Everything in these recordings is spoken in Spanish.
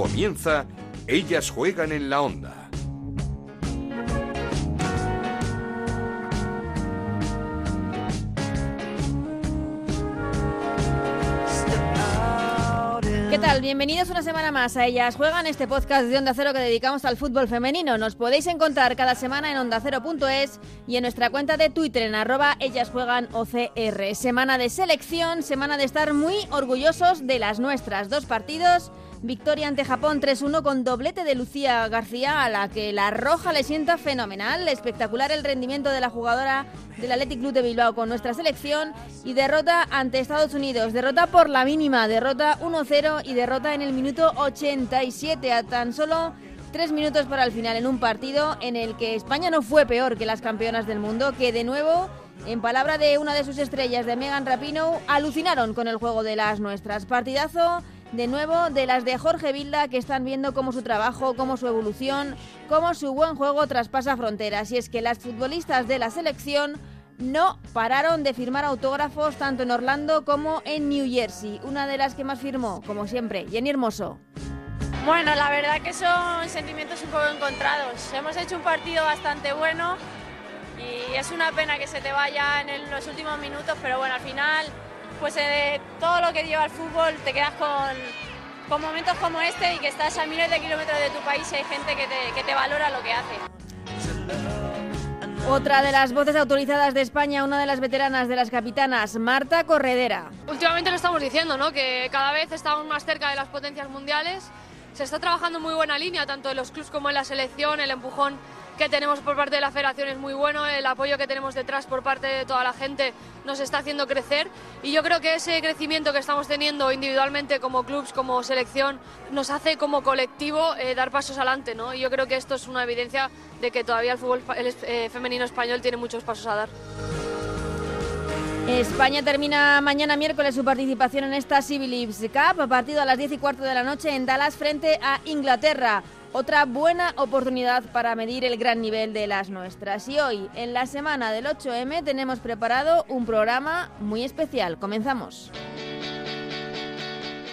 Comienza Ellas juegan en la onda. ¿Qué tal? Bienvenidos una semana más a Ellas Juegan, este podcast de Onda Cero que dedicamos al fútbol femenino. Nos podéis encontrar cada semana en ondacero.es y en nuestra cuenta de Twitter en arroba Ellas Juegan OCR. Semana de selección, semana de estar muy orgullosos de las nuestras. Dos partidos Victoria ante Japón 3-1 con doblete de Lucía García, a la que la roja le sienta fenomenal. Espectacular el rendimiento de la jugadora del Athletic Club de Bilbao con nuestra selección. Y derrota ante Estados Unidos. Derrota por la mínima, derrota 1-0 y derrota en el minuto 87 a tan solo tres minutos para el final en un partido en el que España no fue peor que las campeonas del mundo, que de nuevo, en palabra de una de sus estrellas, de Megan Rapinoe, alucinaron con el juego de las nuestras. Partidazo de nuevo de las de Jorge Vilda que están viendo cómo su trabajo, cómo su evolución, cómo su buen juego traspasa fronteras. Y es que las futbolistas de la selección no pararon de firmar autógrafos tanto en Orlando como en New Jersey. Una de las que más firmó, como siempre, Jenny Hermoso. Bueno, la verdad que son sentimientos un poco encontrados. Hemos hecho un partido bastante bueno y es una pena que se te vaya en los últimos minutos, pero bueno, al final pues eh, todo lo que lleva el fútbol te quedas con, con, momentos como este y que estás a miles de kilómetros de tu país y hay gente que te, que te valora lo que hace. Otra de las voces autorizadas de España, una de las veteranas de las capitanas, Marta Corredera. Últimamente lo estamos diciendo, ¿no? que cada vez estamos más cerca de las potencias mundiales. Se está trabajando muy buena línea, tanto en los clubs como en la selección, el empujón que tenemos por parte de la federación es muy bueno, el apoyo que tenemos detrás por parte de toda la gente nos está haciendo crecer y yo creo que ese crecimiento que estamos teniendo individualmente como clubs, como selección, nos hace como colectivo eh, dar pasos adelante, ¿no? Y yo creo que esto es una evidencia de que todavía el fútbol eh, femenino español tiene muchos pasos a dar. España termina mañana miércoles su participación en esta Civil Cup, partido a las 10 y cuarto de la noche en Dallas frente a Inglaterra. Otra buena oportunidad para medir el gran nivel de las nuestras. Y hoy, en la semana del 8M, tenemos preparado un programa muy especial. Comenzamos.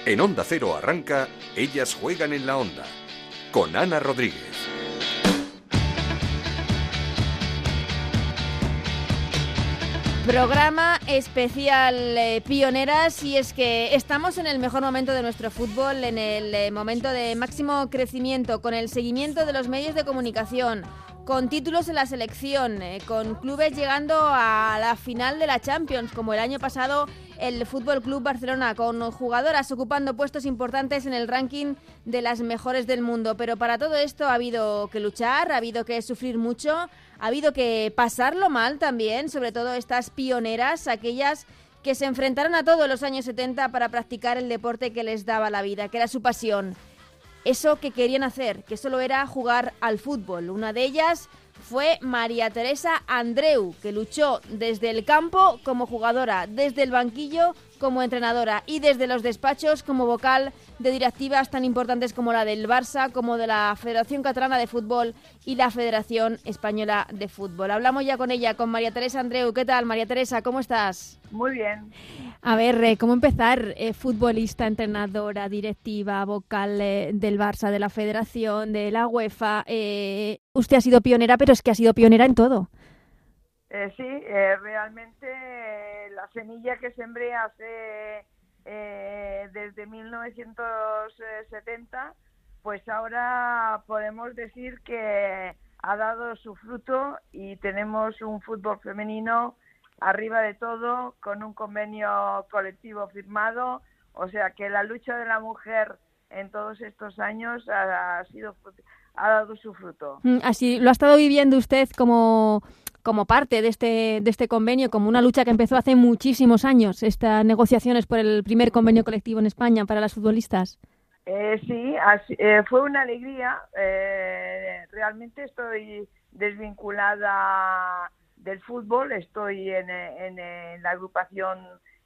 En Onda Cero arranca Ellas juegan en la Onda, con Ana Rodríguez. Programa especial eh, Pioneras y es que estamos en el mejor momento de nuestro fútbol, en el eh, momento de máximo crecimiento, con el seguimiento de los medios de comunicación, con títulos en la selección, eh, con clubes llegando a la final de la Champions, como el año pasado el Fútbol Club Barcelona, con jugadoras ocupando puestos importantes en el ranking de las mejores del mundo. Pero para todo esto ha habido que luchar, ha habido que sufrir mucho, ha habido que pasarlo mal también, sobre todo estas pioneras, aquellas que se enfrentaron a todos los años 70 para practicar el deporte que les daba la vida, que era su pasión eso que querían hacer, que solo era jugar al fútbol. Una de ellas fue María Teresa Andreu, que luchó desde el campo como jugadora, desde el banquillo como entrenadora y desde los despachos como vocal de directivas tan importantes como la del Barça, como de la Federación Catalana de Fútbol y la Federación Española de Fútbol. Hablamos ya con ella, con María Teresa Andreu. ¿Qué tal, María Teresa? ¿Cómo estás? Muy bien. A ver, eh, ¿cómo empezar? Eh, futbolista, entrenadora, directiva, vocal eh, del Barça, de la Federación, de la UEFA. usted ha sido pionera, pero es que ha sido pionera en todo. sí, realmente la semilla que sembré hace desde 1970, pues ahora podemos decir que ha dado su fruto y tenemos un fútbol femenino arriba de todo, con un convenio colectivo firmado, o sea que la lucha de la mujer en todos estos años ha, sido ha dado su fruto. Mm, así lo ha estado viviendo usted como como parte de este de este convenio, como una lucha que empezó hace muchísimos años, estas negociaciones por el primer convenio colectivo en España para las futbolistas. Eh, sí, eh, fue una alegría. Eh, realmente estoy desvinculada del fútbol. Estoy en, la agrupación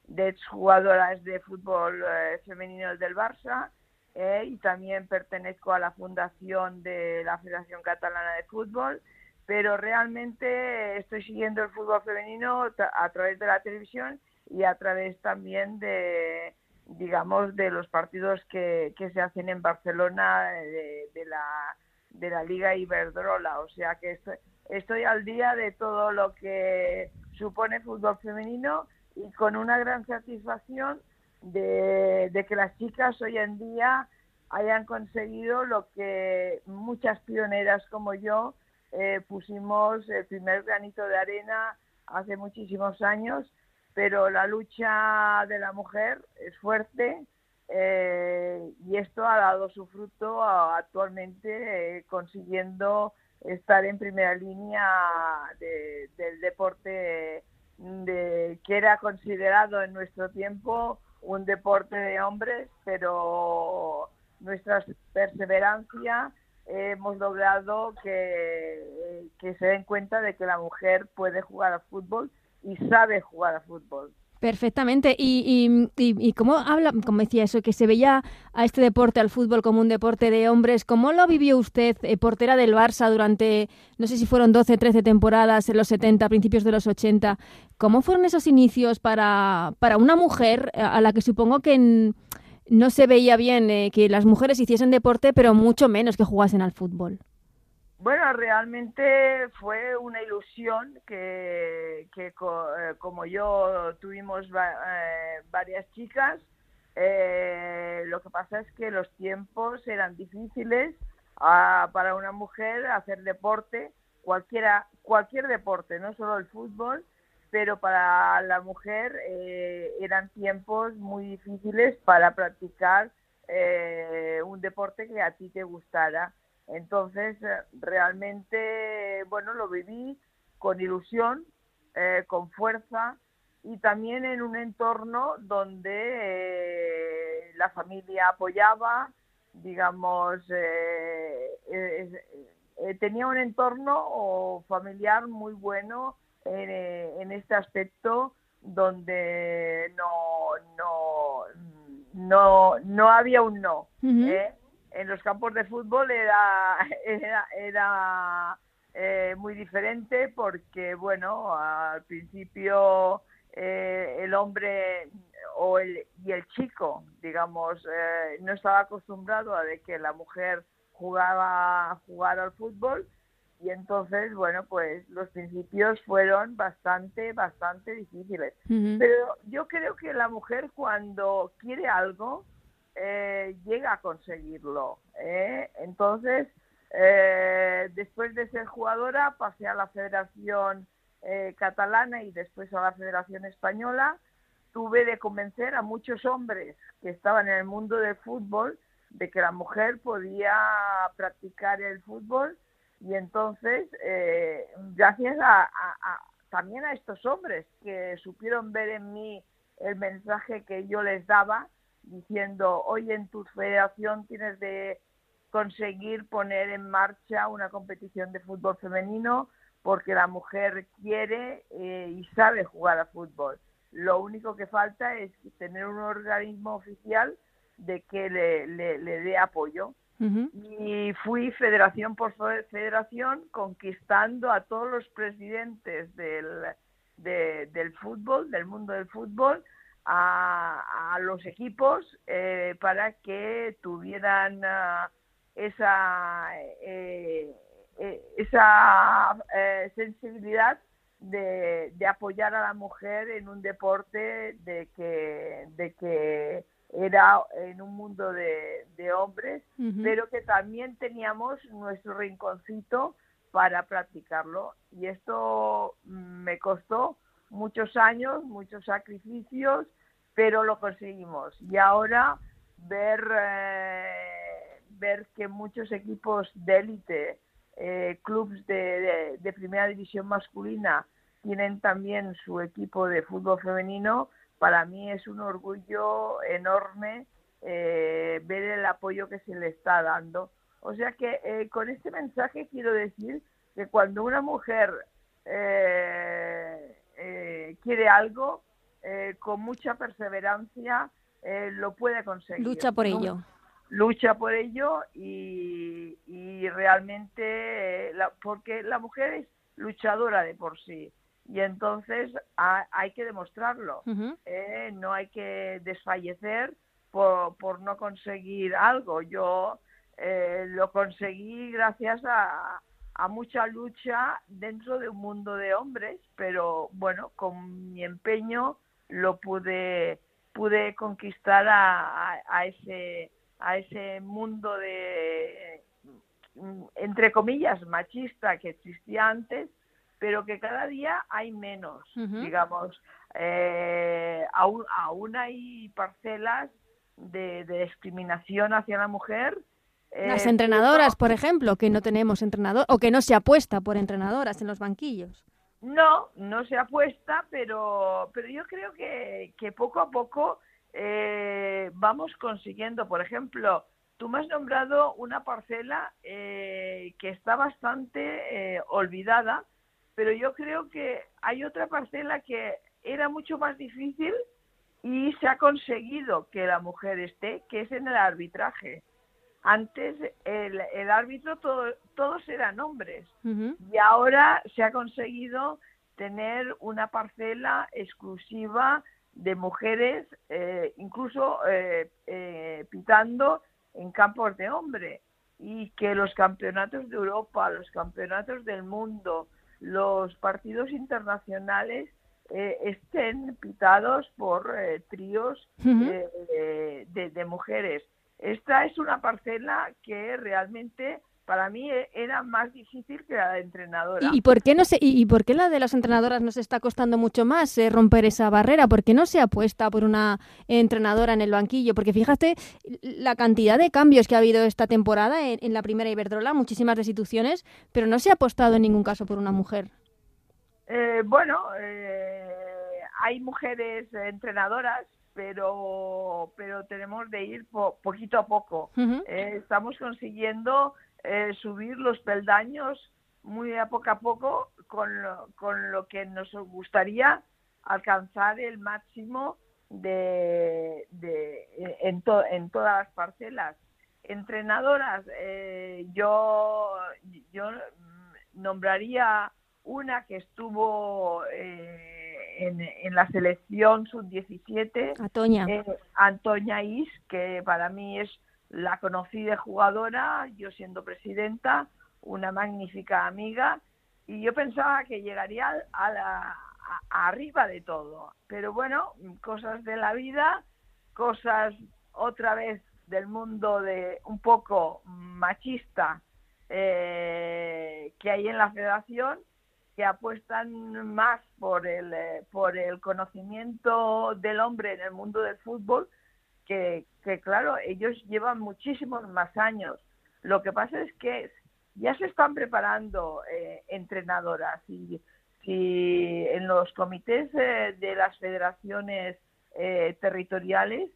de jugadoras de fútbol eh, femenino del Barça eh, y también pertenezco a la fundación de la Federación Catalana de Fútbol, pero realmente estoy siguiendo el fútbol femenino a través de la televisión y a través también de, digamos, de los partidos que, se hacen en Barcelona de, la, Liga Iberdrola. O sea que estoy, al día de todo lo que supone fútbol femenino y con una gran satisfacción de que las chicas hoy en día hayan conseguido lo que muchas pioneras como yo eh, pusimos el primer granito de arena hace muchísimos años, pero la lucha de la mujer es fuerte eh, y esto ha dado su fruto actualmente eh, consiguiendo estar en primera línea del deporte de, que era considerado en nuestro tiempo un deporte de hombres, pero nuestra perseverancia hemos logrado que, que se den cuenta de que la mujer puede jugar al fútbol y sabe jugar al fútbol. Perfectamente. Y, y, y, cómo habla, como decía eso, que se veía a este deporte, al fútbol, como un deporte de hombres. ¿Cómo lo vivió usted, eh, portera del Barça, durante, no sé si fueron 12, 13 temporadas en los 70, principios de los 80? ¿Cómo fueron esos inicios para, para una mujer a la que supongo que no se veía bien eh, que las mujeres hiciesen deporte, pero mucho menos que jugasen al fútbol? Bueno, realmente fue una ilusión que, eh, como yo tuvimos eh, varias chicas, eh, lo que pasa es que los tiempos eran difíciles ah, para una mujer hacer deporte, cualquiera, cualquier deporte, no solo el fútbol, pero para la mujer eran tiempos muy difíciles para practicar un deporte que a ti te gustara. Entonces, eh, realmente, bueno, lo viví con ilusión, eh, con fuerza y también en un entorno donde eh, la familia apoyaba, digamos, tenía un entorno familiar muy bueno en, este aspecto donde no, no, no, no había un no en los campos de fútbol era, era, eh, muy diferente porque, bueno, al principio eh, el hombre o el, y el chico, digamos, eh, no estaba acostumbrado a de que la mujer jugaba jugar al fútbol y entonces, bueno, pues los principios fueron bastante, bastante difíciles. Pero yo creo que la mujer cuando quiere algo, eh, llega a conseguirlo. ¿eh? Entonces, eh, después de ser jugadora, pasé a la Federación Catalana y después a la Federación Española. Tuve de convencer a muchos hombres que estaban en el mundo del fútbol de que la mujer podía practicar el fútbol y entonces, gracias a, también a estos hombres que supieron ver en mí el mensaje que yo les daba, diciendo, hoy en tu federación tienes de conseguir poner en marcha una competición de fútbol femenino porque la mujer quiere eh, y sabe jugar a fútbol. Lo único que falta es tener un organismo oficial de que le, le, dé apoyo. Y fui federación por federación conquistando a todos los presidentes del, del fútbol, del mundo del fútbol, a, los equipos eh, para que tuvieran ah, esa, eh, eh, esa sensibilidad de, apoyar a la mujer en un deporte de que, de que era en un mundo de, hombres, pero que también teníamos nuestro rinconcito para practicarlo. Y esto me costó muchos años, muchos sacrificios, pero lo conseguimos. Y ahora ver, eh, ver que muchos equipos de élite, eh, clubes de, primera división masculina, tienen también su equipo de fútbol femenino, para mí es un orgullo enorme eh, ver el apoyo que se le está dando. O sea que eh, con este mensaje quiero decir que cuando una mujer eh, quiere algo, eh, con mucha perseverancia eh, lo puede conseguir. Lucha por ello. Lucha por ello y, y realmente, la, porque la mujer es luchadora de por sí. Y entonces hay que demostrarlo. ¿eh? no hay que desfallecer por, por no conseguir algo. Yo eh, lo conseguí gracias a, a mucha lucha dentro de un mundo de hombres, pero bueno, con mi empeño lo pude pude conquistar a, a, ese a ese mundo de entre comillas machista que existía antes pero que cada día hay menos, digamos. Eh, aún, aún hay parcelas de, discriminación hacia la mujer. Las eh, entrenadoras, por ejemplo, que no tenemos entrenador o que no se apuesta por entrenadoras en los banquillos. No, no se apuesta, pero, pero yo creo que, que poco a poco eh, vamos consiguiendo. Por ejemplo, tú me has nombrado una parcela que está bastante olvidada, pero yo creo que hay otra parcela que era mucho más difícil y se ha conseguido que la mujer esté, que es en el arbitraje. Antes el, el árbitro todos eran hombres y ahora se ha conseguido tener una parcela exclusiva de mujeres, eh, incluso eh, eh, pitando en campos de hombre y que los campeonatos de Europa, los campeonatos del mundo, los partidos internacionales eh, estén pitados por eh, tríos eh, de, mujeres. Esta es una parcela que realmente para mí e, era más difícil que la de entrenadora. ¿Y, por qué no se, y, por qué la de las entrenadoras nos está costando mucho más eh, romper esa barrera? ¿Por qué no se apuesta por una entrenadora en el banquillo? Porque fíjate la cantidad de cambios que ha habido esta temporada en, la primera Iberdrola, muchísimas destituciones, pero no se ha apostado en ningún caso por una mujer. Eh, bueno, eh, hay mujeres entrenadoras, pero pero tenemos de ir poquito a poco. estamos consiguiendo eh, subir los peldaños muy a poco a poco con lo, con lo que nos gustaría alcanzar el máximo de, de en, en todas las parcelas. Entrenadoras, eh, yo, yo nombraría una que estuvo eh, en, en, la selección sub-17, Antoña. Antoña Is, que para mí es la conocí de jugadora, yo siendo presidenta, una magnífica amiga, y yo pensaba que llegaría a la, arriba de todo. Pero bueno, cosas de la vida, cosas otra vez del mundo de un poco machista eh, que hay en la federación que apuestan más por el, eh, por el conocimiento del hombre en el mundo del fútbol que, claro, ellos llevan muchísimos más años. Lo que pasa es que ya se están preparando eh, entrenadoras y si en los comités eh, de las federaciones eh, territoriales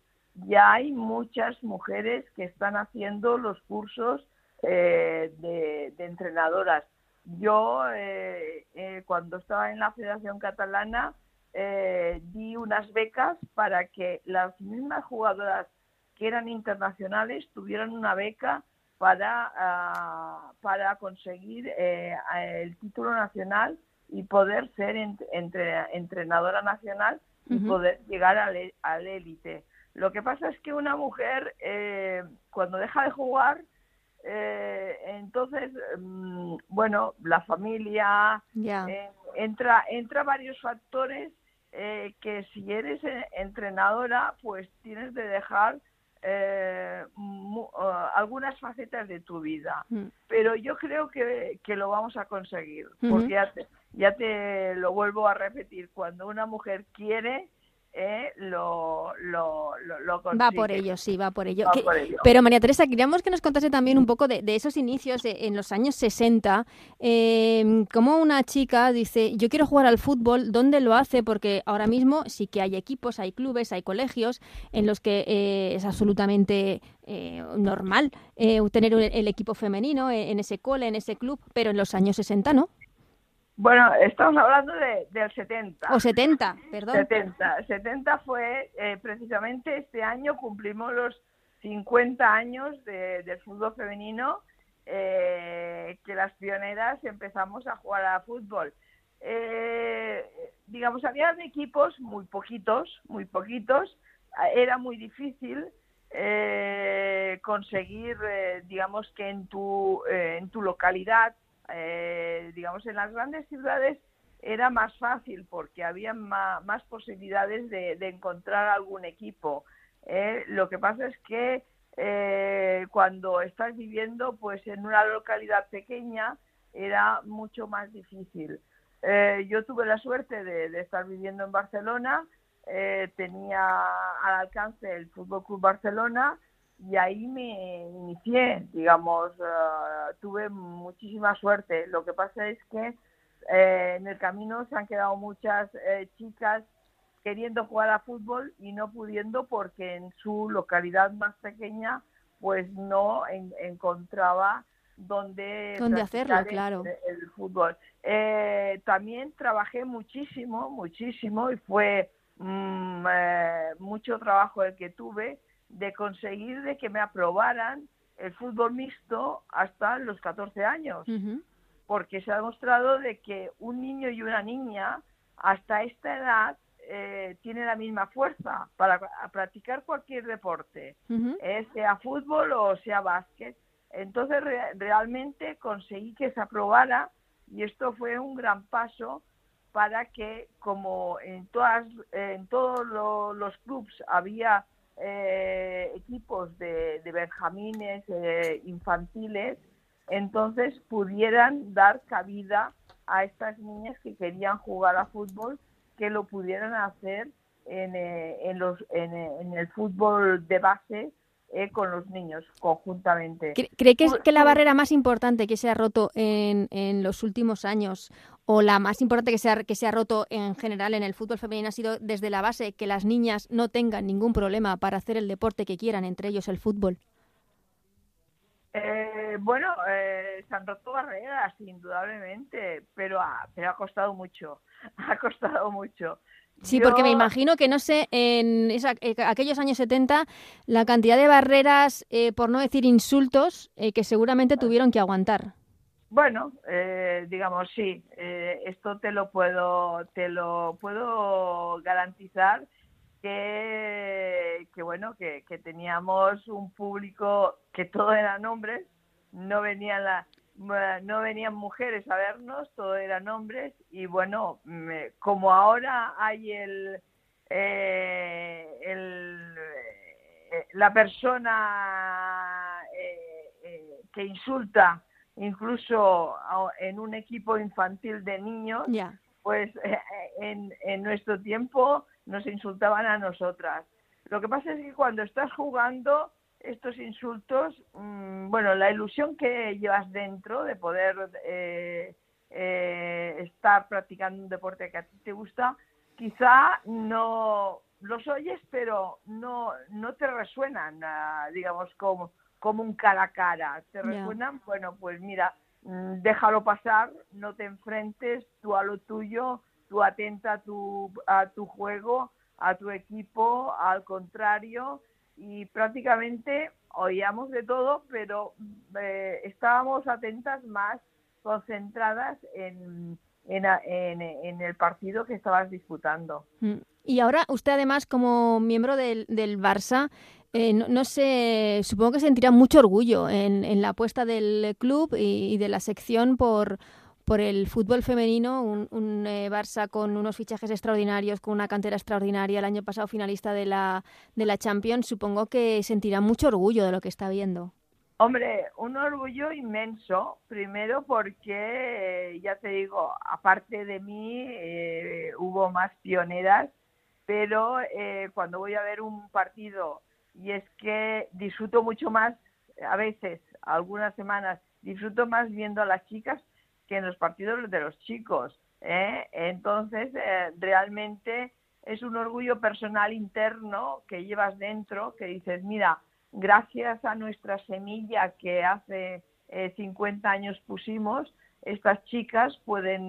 ya hay muchas mujeres que están haciendo los cursos de, de, entrenadoras. Yo, cuando estaba en la Federación Catalana, eh, di unas becas para que las mismas jugadoras que eran internacionales tuvieran una beca para, ah, para conseguir eh, el título nacional y poder ser entre, entrenadora nacional y poder llegar al élite. Lo que pasa es que una mujer, eh, cuando deja de jugar, entonces, mm, bueno, la familia, entra, entra varios factores eh, que si eres eh, entrenadora, pues tienes de dejar eh, algunas facetas de tu vida. Mm. Pero yo creo que, que, lo vamos a conseguir, porque ya ya te lo vuelvo a repetir, cuando una mujer quiere, eh, lo, lo, lo, Va por ello, sí, va por ello. Pero María Teresa, queríamos que nos contase también un poco de, esos inicios en los años 60, em, como una chica dice, yo quiero jugar al fútbol, ¿dónde lo hace? Porque ahora mismo sí que hay equipos, hay clubes, hay colegios en los que eh, es absolutamente eh, normal tener el equipo femenino en ese cole, en ese club, pero en los años 60 no. Bueno, estamos hablando de, del 70. O 70, perdón. 70. 70 fue eh, precisamente este año cumplimos los 50 años de, del fútbol femenino, eh, que las pioneras empezamos a jugar a fútbol. digamos, había equipos muy poquitos, muy poquitos, era muy difícil conseguir, digamos, que en tu, en tu localidad, digamos, en las grandes ciudades era más fácil porque había más, posibilidades de, encontrar algún equipo. ¿eh? lo que pasa es que eh, cuando estás viviendo pues en una localidad pequeña era mucho más difícil. Eh, yo tuve la suerte de, estar viviendo en Barcelona, tenía al alcance el Fútbol Club Barcelona y ahí me inicié, digamos, tuve muchísima suerte. Lo que pasa es que eh, en el camino se han quedado muchas eh, chicas queriendo jugar a fútbol y no pudiendo porque en su localidad más pequeña pues no encontraba donde, hacerlo, claro. El, fútbol. Eh, también trabajé muchísimo, muchísimo y fue mm, mucho trabajo el que tuve de conseguir de que me aprobaran el fútbol mixto hasta los 14 años. Porque se ha demostrado de que un niño y una niña hasta esta edad eh, tienen la misma fuerza para practicar cualquier deporte, eh, sea fútbol o sea básquet. Entonces realmente conseguí que se aprobara y esto fue un gran paso para que como en todas en todos los clubs había eh, equipos de, de benjamines infantiles entonces pudieran dar cabida a estas niñas que querían jugar a fútbol, que lo pudieran hacer en, eh, los, eh, en, el fútbol de base eh, con los niños conjuntamente. ¿Cree que, que la barrera más importante que se ha roto en, en los últimos años o la más importante que se, ha, que se ha roto en general en el fútbol femenino ha sido desde la base que las niñas no tengan ningún problema para hacer el deporte que quieran, entre ellos el fútbol? Eh, bueno, eh, se han roto barreras, indudablemente, pero ha, pero ha costado mucho, ha costado mucho. Sí, porque me imagino que, no sé, en eh, aquellos años 70, la cantidad de barreras, por no decir insultos, que seguramente tuvieron que aguantar. Bueno, digamos, sí, esto te lo puedo, te lo puedo garantizar que, bueno, que, teníamos un público que todo eran hombres, no venían la, no venían mujeres a vernos, todo eran hombres y bueno, como ahora hay el, eh, eh, la persona eh, que insulta incluso en un equipo infantil de niños, pues en, en nuestro tiempo nos insultaban a nosotras. Lo que pasa es que cuando estás jugando estos insultos, mm, bueno, la ilusión que llevas dentro de poder eh, eh, estar practicando un deporte que a ti te gusta, quizá no los oyes, pero no, no te resuenan, ah, digamos, como, como un cara a cara. Te resuenan, bueno, pues mira, mm, déjalo pasar, no te enfrentes tú a lo tuyo, tú atenta a tu, a tu juego, a tu equipo, al contrario, y prácticamente oíamos de todo, pero eh, estábamos atentas más concentradas en, en, el partido que estabas disputando. Mm. Y ahora usted además como miembro del, del Barça, eh, no, sé, supongo que sentirá mucho orgullo en, en la apuesta del club y de la sección por por el fútbol femenino, un, eh, Barça con unos fichajes extraordinarios, con una cantera extraordinaria, el año pasado finalista de la, de la Champions, supongo que sentirá mucho orgullo de lo que está viendo. Hombre, un orgullo inmenso, primero porque, ya te digo, aparte de mí, eh, hubo más pioneras, pero eh, cuando voy a ver un partido, y es que disfruto mucho más, a veces, algunas semanas, disfruto más viendo a las chicas que en los partidos de los chicos. ¿eh? Entonces, eh, realmente es un orgullo personal interno que llevas dentro, que dices, mira, gracias a nuestra semilla que hace 50 eh, años pusimos, estas chicas pueden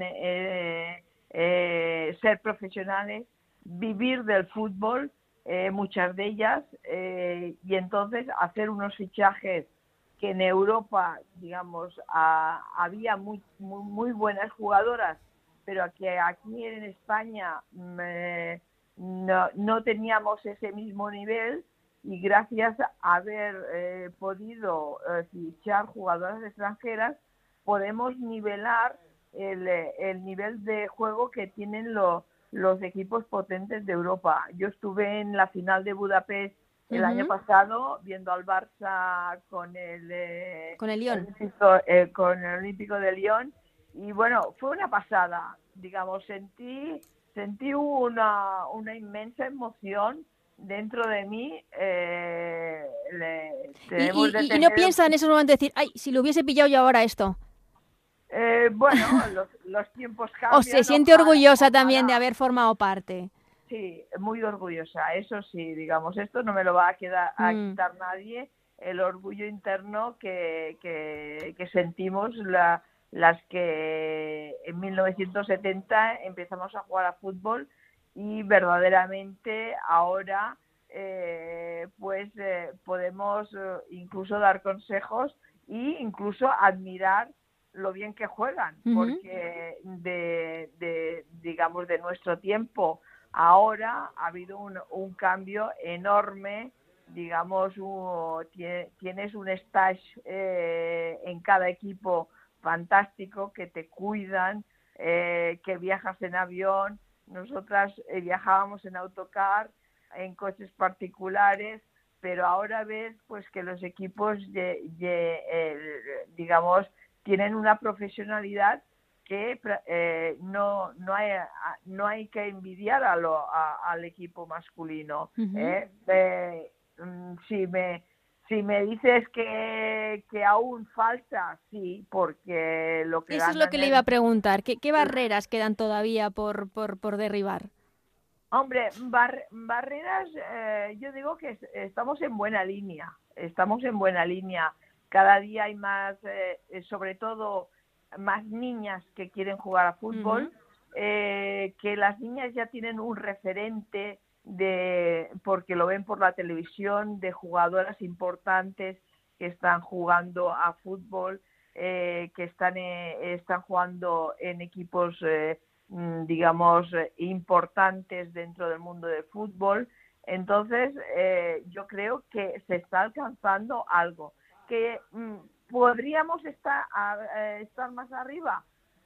ser profesionales, vivir del fútbol, muchas de ellas, y entonces hacer unos fichajes que en Europa, digamos, había muy, muy, buenas jugadoras pero que aquí en España mm, eh, no, no, teníamos ese mismo nivel y gracias a haber eh, podido eh, fichar jugadoras extranjeras podemos nivelar el, el, nivel de juego que tienen los los equipos potentes de Europa. Yo estuve en la final de Budapest el año pasado viendo al Barça con el con el Lyon Olímpico, con el Olímpico de Lyon y bueno fue una pasada digamos sentí sentí una, una inmensa emoción dentro de mí. Eh, y, no piensa en esos momentos decir, ay, si lo hubiese pillado yo ahora esto. Eh, bueno, los, tiempos cambian. O se siente orgullosa también de haber formado parte. Sí, muy orgullosa, eso sí, digamos, esto no me lo va a, quedar, a Mm. quitar nadie, el orgullo interno que, que, que sentimos la, las que en 1970 empezamos a jugar a fútbol y verdaderamente ahora eh, pues eh, podemos eh, incluso dar consejos e incluso admirar lo bien que juegan porque de, de digamos de nuestro tiempo ahora ha habido un, un cambio enorme digamos tie- tienes un stage eh, en cada equipo fantástico que te cuidan eh, que viajas en avión. Nosotras eh, viajábamos en autocar en coches particulares pero ahora ves pues que los equipos digamos tienen una profesionalidad que eh, no no hay a- no hay que envidiar a lo- a- al equipo masculino. ¿eh? Eh, mm, si me si me dices que, que aún falta sí porque lo que Eso es lo que le iba a preguntar. ¿Qué, qué barreras quedan todavía por, por, por derribar? Hombre, bar- barreras, eh, yo digo que es- estamos en buena línea, estamos en buena línea. Cada día hay más, eh, eh, sobre todo, más niñas que quieren jugar a fútbol, eh, que las niñas ya tienen un referente de, porque lo ven por la televisión, de jugadoras importantes que están jugando a fútbol, eh, que están, eh, están jugando en equipos eh, mm, digamos, eh, importantes dentro del mundo del fútbol. Entonces, eh, yo creo que se está alcanzando algo. ¿Que mm, podríamos estar, a- eh, estar más arriba?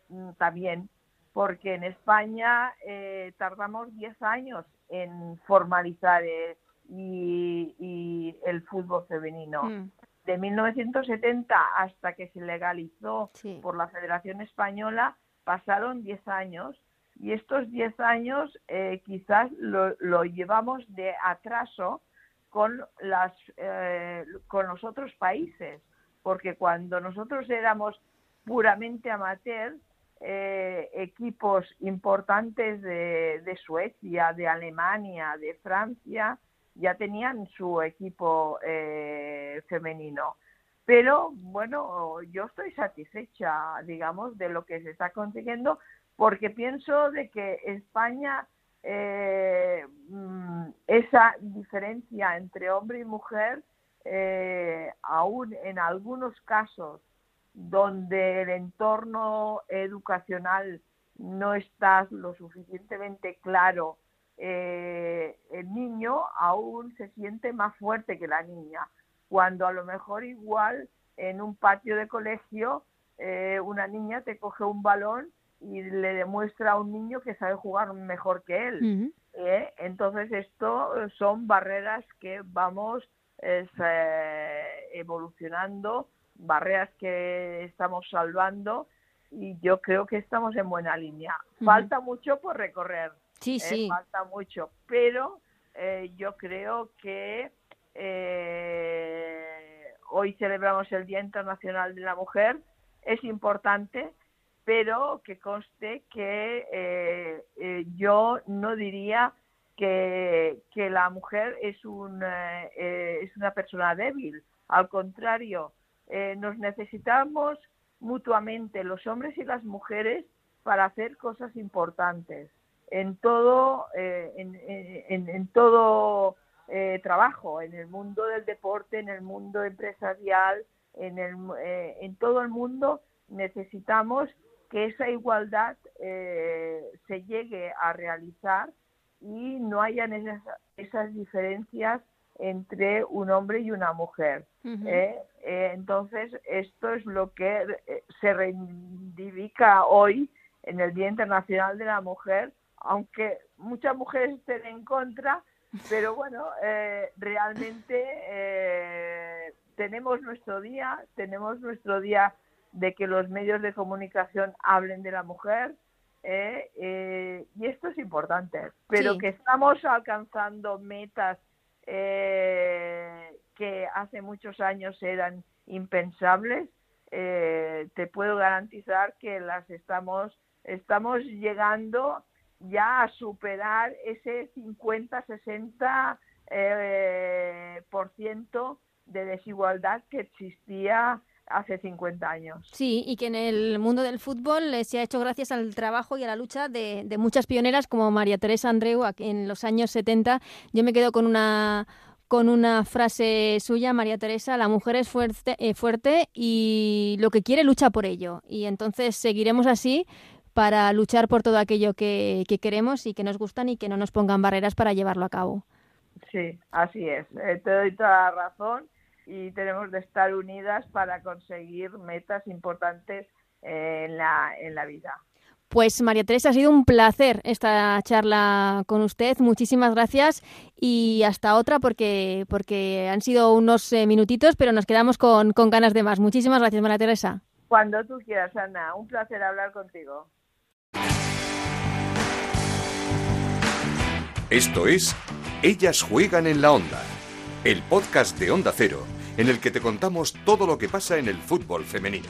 Mm, también, porque en España eh, tardamos 10 años en formalizar eh, y, y el fútbol femenino Mm, de 1970 hasta que se legalizó Sí. por la Federación Española pasaron 10 años y estos 10 años eh, quizás lo, lo llevamos de atraso con las eh, con los otros países porque cuando nosotros éramos puramente amateur eh, equipos importantes de, Suecia, de Alemania, de Francia ya tenían su equipo eh, femenino. Pero bueno, yo estoy satisfecha, digamos, de lo que se está consiguiendo, porque pienso de que España, eh, mm, esa diferencia entre hombre y mujer, eh, aún en algunos casos donde el entorno educacional no está lo suficientemente claro, eh, el niño aún se siente más fuerte que la niña, cuando a lo mejor igual en un patio de colegio eh, una niña te coge un balón y le demuestra a un niño que sabe jugar mejor que él. ¿eh? Entonces esto son barreras que vamos es, eh, evolucionando, barreras que estamos salvando y yo creo que estamos en buena línea. Falta mucho por recorrer, Sí, ¿eh? sí. falta mucho, pero eh, yo creo que hoy celebramos el Día Internacional de la Mujer, es importante, pero que conste que yo no diría que, la mujer es, un, eh, eh, es una persona débil, al contrario, eh, nos necesitamos mutuamente los hombres y las mujeres para hacer cosas importantes en todo en, en- en todo trabajo en el mundo del deporte en el mundo empresarial en el en todo el mundo necesitamos que esa igualdad eh, se llegue a realizar y no hayan esas, esas diferencias entre un hombre y una mujer. ¿eh? Eh, entonces, esto es lo que se reivindica hoy en el Día Internacional de la Mujer, aunque muchas mujeres estén en contra, pero bueno, realmente tenemos nuestro día, tenemos nuestro día de que los medios de comunicación hablen de la mujer, eh, eh, y esto es importante, pero que estamos alcanzando metas eh, que hace muchos años eran impensables, te puedo garantizar que las estamos, estamos llegando ya a superar ese 50-60% por ciento de desigualdad que existía hace 50 años. Sí, y que en el mundo del fútbol se ha hecho gracias al trabajo y a la lucha de, muchas pioneras como María Teresa Andreu en los años 70. Yo me quedo con una con una frase suya, María Teresa, la mujer es fuerte, eh, fuerte y lo que quiere lucha por ello. Y entonces seguiremos así para luchar por todo aquello que, queremos y que nos gustan y que no nos pongan barreras para llevarlo a cabo. Sí, así es. Eh, te doy toda la razón y tenemos de estar unidas para conseguir metas importantes en la, en la vida. Pues María Teresa, ha sido un placer esta charla con usted. Muchísimas gracias y hasta otra porque, porque han sido unos eh, minutitos, pero nos quedamos con, con ganas de más. Muchísimas gracias, María Teresa. Cuando tú quieras, Ana. Un placer hablar contigo. Esto es Ellas juegan en la onda, el podcast de Onda Cero en el que te contamos todo lo que pasa en el fútbol femenino.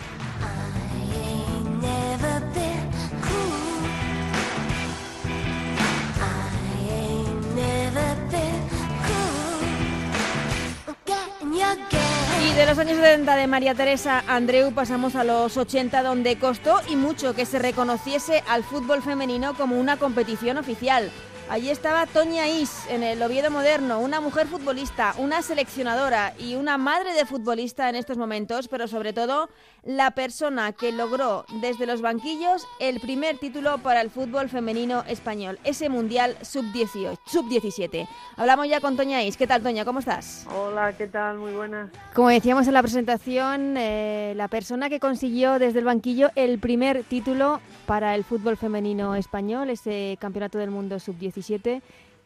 Y de los años 70 de María Teresa Andreu pasamos a los 80 donde costó y mucho que se reconociese al fútbol femenino como una competición oficial. Allí estaba Toña Is en el Oviedo Moderno, una mujer futbolista, una seleccionadora y una madre de futbolista en estos momentos, pero sobre todo la persona que logró desde los banquillos el primer título para el fútbol femenino español, ese Mundial Sub-18, Sub-17. Hablamos ya con Toña Is. ¿Qué tal, Toña? ¿Cómo estás? Hola, ¿qué tal? Muy buenas. Como decíamos en la presentación, eh, la persona que consiguió desde el banquillo el primer título para el fútbol femenino español, ese Campeonato del Mundo Sub-17.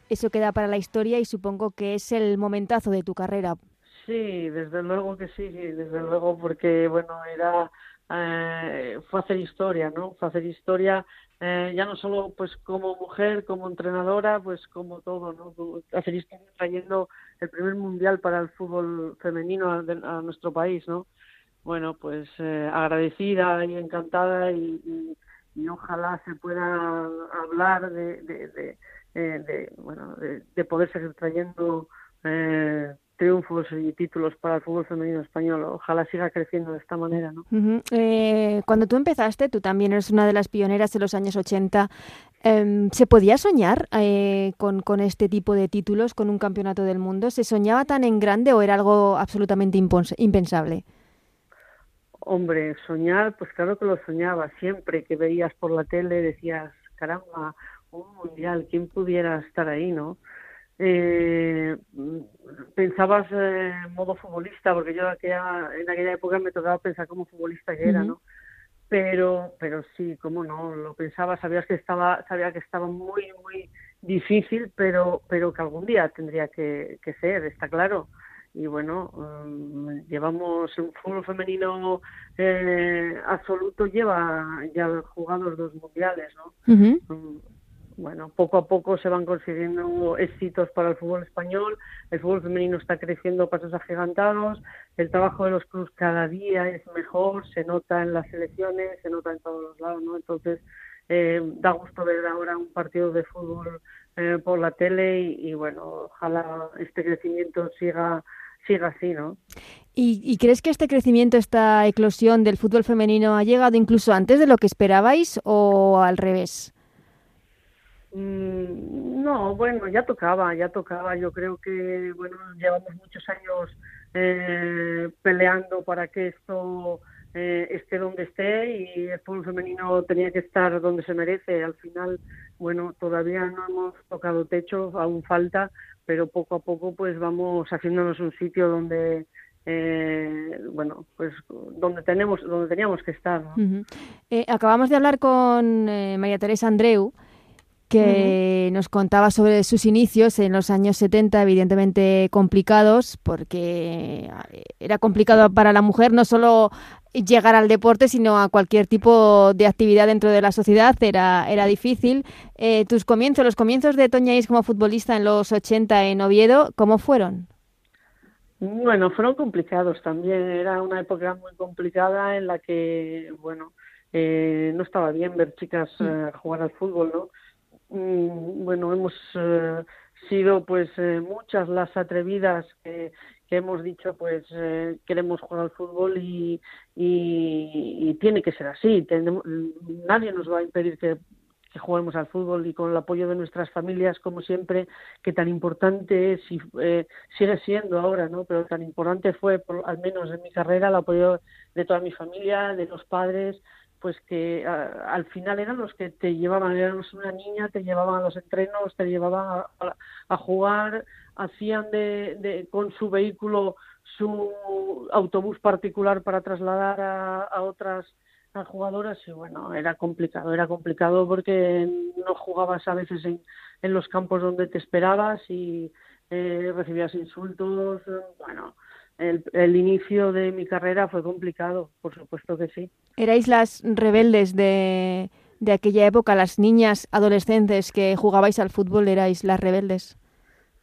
Eso queda para la historia y supongo que es el momentazo de tu carrera. Sí, desde luego que sí, desde luego, porque bueno, era eh, fue hacer historia, ¿no? Fue hacer historia eh, ya no solo pues como mujer, como entrenadora, pues como todo, ¿no? Hacer historia trayendo el primer mundial para el fútbol femenino a, nuestro país, ¿no? Bueno, pues eh, agradecida y encantada y y ojalá se pueda hablar de, eh, bueno, de, poder seguir trayendo eh, triunfos y títulos para el fútbol femenino español. Ojalá siga creciendo de esta manera. ¿no? Eh, cuando tú empezaste, tú también eres una de las pioneras de los años 80. Em, ¿Se podía soñar con, con, este tipo de títulos, con un campeonato del mundo? ¿Se soñaba tan en grande o era algo absolutamente impensable? Hombre, soñar, pues claro que lo soñaba. Siempre que veías por la tele decías, caramba, un mundial, ¿quién pudiera estar ahí, no? Eh, pensabas en modo futbolista, porque yo aquella, en aquella época me tocaba pensar como futbolista que era, ¿no? Pero, pero sí, cómo no, lo pensaba, sabías que estaba, sabía que estaba muy, muy difícil, pero, pero que algún día tendría que, que ser, está claro y bueno, um, llevamos un fútbol femenino eh, absoluto, lleva ya jugados dos mundiales, ¿no? Um, bueno, poco a poco se van consiguiendo éxitos para el fútbol español, el fútbol femenino está creciendo pasos agigantados, el trabajo de los clubes cada día es mejor, se nota en las selecciones, se nota en todos los lados, ¿no? Entonces, eh, da gusto ver ahora un partido de fútbol eh, por la tele y, bueno, ojalá este crecimiento siga siga así, ¿no? ¿Y, crees que este crecimiento, esta eclosión del fútbol femenino ha llegado incluso antes de lo que esperabais o al revés? Mm, no, bueno, ya tocaba, ya tocaba. Yo creo que, bueno, llevamos muchos años eh, peleando para que esto eh, esté donde esté y el fútbol femenino tenía que estar donde se merece. Al final, bueno, todavía no hemos tocado techo, aún falta, pero poco a poco pues vamos haciéndonos un sitio donde eh, bueno, pues donde tenemos, donde teníamos que estar. Eh, acabamos de hablar con eh, María Teresa Andreu, que nos contaba sobre sus inicios en los años 70, evidentemente complicados, porque era complicado para la mujer no solo llegar al deporte, sino a cualquier tipo de actividad dentro de la sociedad, era, era difícil. tus comienzos, los comienzos de Toña Is como futbolista en los 80 en Oviedo, ¿cómo fueron? Bueno, fueron complicados también. Era una época muy complicada en la que, bueno, eh, no estaba bien ver chicas mm. eh, jugar al fútbol, ¿no? Mm, bueno, hemos eh, sido pues muchas las atrevidas que, hemos dicho pues queremos jugar al fútbol y, tiene que ser así. Tenemos, nadie nos va a impedir que que juguemos al fútbol y con el apoyo de nuestras familias, como siempre, que tan importante es y eh, sigue siendo ahora, ¿no? Pero tan importante fue, al menos en mi carrera, el apoyo de toda mi familia, de los padres, pues que al final eran los que te llevaban, eran una niña, te llevaban a los entrenos, te llevaban a, jugar, hacían de, de, con su vehículo su autobús particular para trasladar a, a otras jugadoras y bueno, era complicado, era complicado porque no jugabas a veces en, en los campos donde te esperabas y eh, recibías insultos, bueno, el, el, inicio de mi carrera fue complicado, por supuesto que sí. ¿Erais las rebeldes de, de aquella época, las niñas adolescentes que jugabais al fútbol, erais las rebeldes?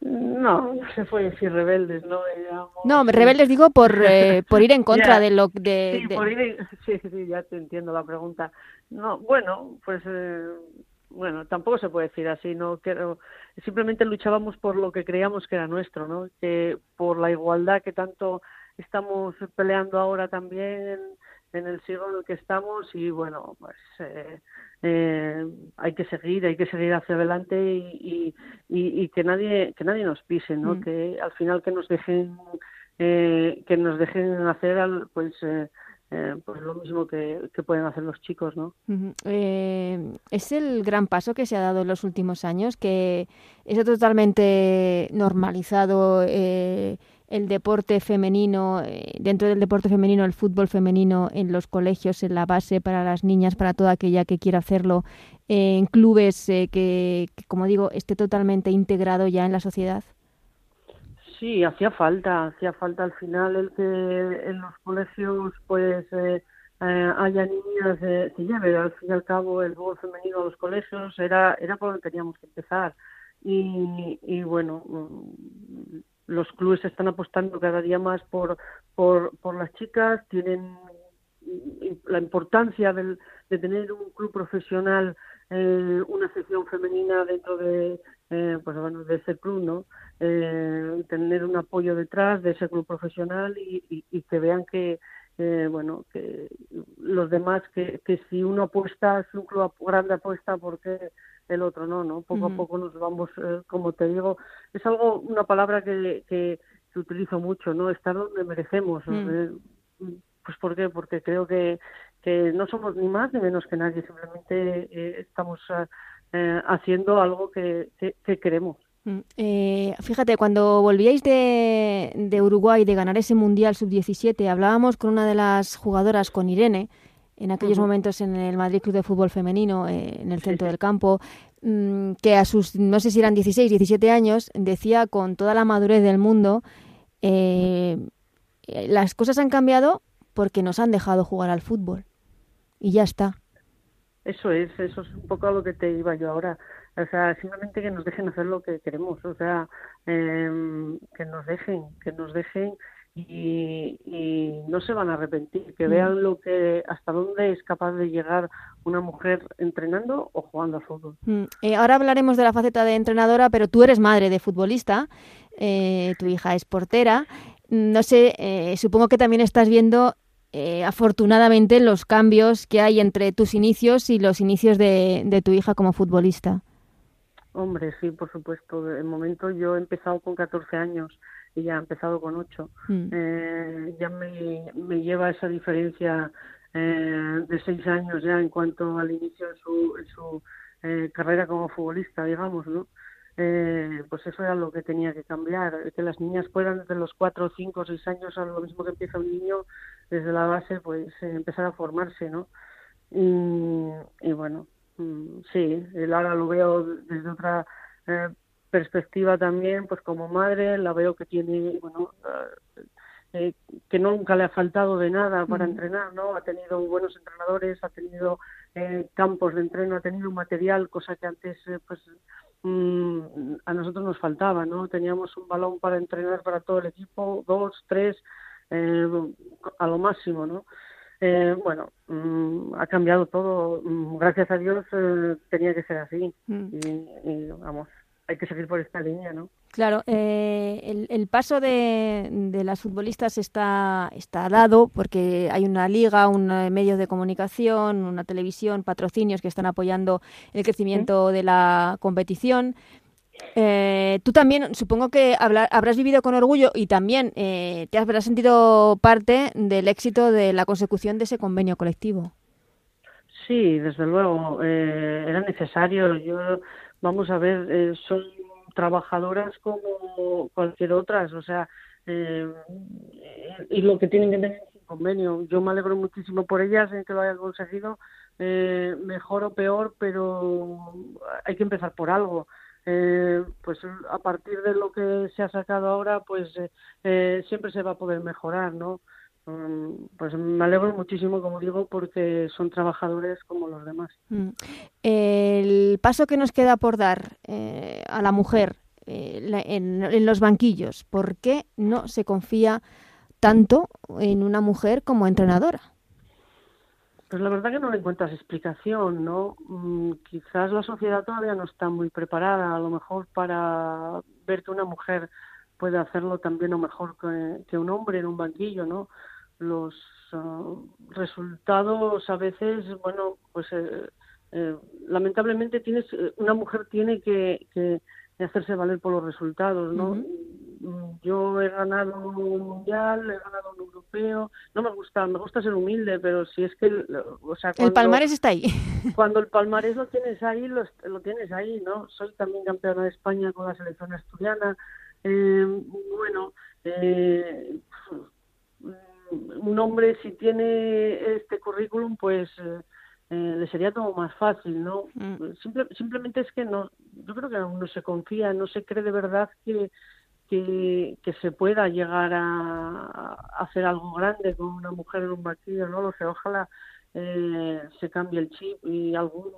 No, no se fue decir rebeldes, ¿no? no, rebeldes digo por, eh, por ir en contra de lo de, sí, Por ir sí, sí, ya te entiendo la pregunta. No, bueno, pues eh, bueno, tampoco se puede decir así, no quiero simplemente luchábamos por lo que creíamos que era nuestro, ¿no? Que por la igualdad que tanto estamos peleando ahora también en el siglo en el que estamos y bueno, pues eh, eh, hay que seguir, hay que seguir hacia adelante y, y, que nadie que nadie nos pise, ¿no? Mm. Que al final que nos dejen eh, que nos dejen hacer pues eh, eh, pues lo mismo que, que, pueden hacer los chicos, ¿no? es el gran paso que se ha dado en los últimos años, que es totalmente normalizado el deporte femenino, eh, dentro del deporte femenino, el fútbol femenino en los colegios, en la base para las niñas, para toda aquella que quiera hacerlo, eh, en clubes eh, que, como digo, esté totalmente integrado ya en la sociedad? Sí, hacía falta, hacía falta al final el que en los colegios pues haya niñas que lleve al fin y al cabo el fútbol femenino a los colegios, era, era por donde teníamos que empezar. Y, y bueno, los clubes están apostando cada día más por, por, por las chicas, tienen la importancia del, de tener un club profesional, eh, una sección femenina dentro de, eh, pues bueno, de ese club, ¿no? Eh, tener un apoyo detrás de ese club profesional y, y, que vean que, eh, bueno, que los demás, que, que si uno apuesta, si un club grande apuesta, porque el otro no, ¿no? Poco a poco nos vamos, eh, como te digo, es algo, una palabra que, que, utilizo mucho, ¿no? Estar donde merecemos. Mm. Eh, pues ¿por qué? Porque creo que, que no somos ni más ni menos que nadie, simplemente eh, estamos haciendo algo que, que, queremos. Mm. fíjate, cuando volvíais de, de Uruguay de ganar ese Mundial Sub-17, hablábamos con una de las jugadoras, con Irene, en aquellos momentos en el Madrid Club de Fútbol Femenino, eh, en el centro del campo, mm, que a sus, no sé si eran 16, 17 años, decía con toda la madurez del mundo, eh, eh, las cosas han cambiado porque nos han dejado jugar al fútbol. Y ya está. Eso es, eso es un poco a lo que te iba yo ahora. O sea, simplemente que nos dejen hacer lo que queremos. O sea, em, que nos dejen, que nos dejen y, no se van a arrepentir, que mm. vean lo que hasta dónde es capaz de llegar una mujer entrenando o jugando al fútbol. Mm. Eh, ahora hablaremos de la faceta de entrenadora, pero tú eres madre de futbolista, eh, tu hija es portera. No sé, eh, supongo que también estás viendo afortunadamente los cambios que hay entre tus inicios y los inicios de, de tu hija como futbolista. Hombre, sí, por supuesto. De momento yo he empezado con 14 años ya ha empezado con ocho. Mm. Eh, ya me, me lleva esa diferencia eh, de seis años ya en cuanto al inicio de su, su eh, carrera como futbolista, digamos, ¿no? Eh, pues eso era lo que tenía que cambiar, que las niñas puedan desde los cuatro, cinco, seis años, a lo mismo que empieza un niño, desde la base, pues empezar a formarse, ¿no? Y, bueno, mm, sí, ahora lo veo desde otra perspectiva también, pues como madre, la veo que tiene, bueno, eh, que nunca le ha faltado de nada para entrenar, ¿no? Ha tenido buenos entrenadores, ha tenido eh, campos de entreno, ha tenido material, cosa que antes, eh, pues, a nosotros nos faltaba, ¿no? Teníamos un balón para entrenar para todo el equipo, dos, tres, a lo máximo, ¿no? bueno, mm, ha cambiado todo. Mm, gracias a Dios tenía que ser así. y, vamos, hay que seguir por esta línea, ¿no? Claro, eh, el, paso de, las futbolistas está, está dado porque hay una liga, un eh, medio de comunicación, una televisión, patrocinios que están apoyando el crecimiento de la competición. Eh, tú también, supongo que habrás vivido con orgullo y también te habrás sentido parte del éxito de la consecución de ese convenio colectivo. Sí, desde luego, era necesario. Yo, vamos a ver, son trabajadoras como cualquier otras, o sea, eh, y lo que tienen que tener es un convenio. Yo me alegro muchísimo por ellas en que lo hayan conseguido, eh, mejor o peor, pero hay que empezar por algo. Eh, pues a partir de lo que se ha sacado ahora, pues siempre se va a poder mejorar, ¿no? Mm, pues me alegro muchísimo, como digo, porque son trabajadores como los demás. Mm. El paso que nos queda por dar eh, a la mujer eh, en, los banquillos, ¿por qué no se confía tanto en una mujer como entrenadora? Pues la verdad que no le encuentras explicación, ¿no? Mm, quizás la sociedad todavía no está muy preparada, a lo mejor para ver que una mujer puede hacerlo también o mejor que, que un hombre en un banquillo, ¿no? Los ah, resultados a veces, bueno, pues eh, eh, lamentablemente tienes eh, una mujer tiene que, que, hacerse valer por los resultados, ¿no? Mm, yo he ganado un mundial, he ganado un europeo, no me gusta, me gusta ser humilde, pero si es que, o sea, el palmarés está ahí. Cuando el palmarés lo tienes ahí, lo, lo tienes ahí, ¿no? Soy también campeona de España con la selección asturiana, bueno, eh, un hombre si tiene este currículum, pues eh, eh, le sería todo más fácil, ¿no? Mm. simplemente es que no, yo creo que aún no se confía, no se cree de verdad que, que, se pueda llegar a, hacer algo grande con una mujer en un banquillo, no lo sé, ojalá eh, se cambie el chip y algún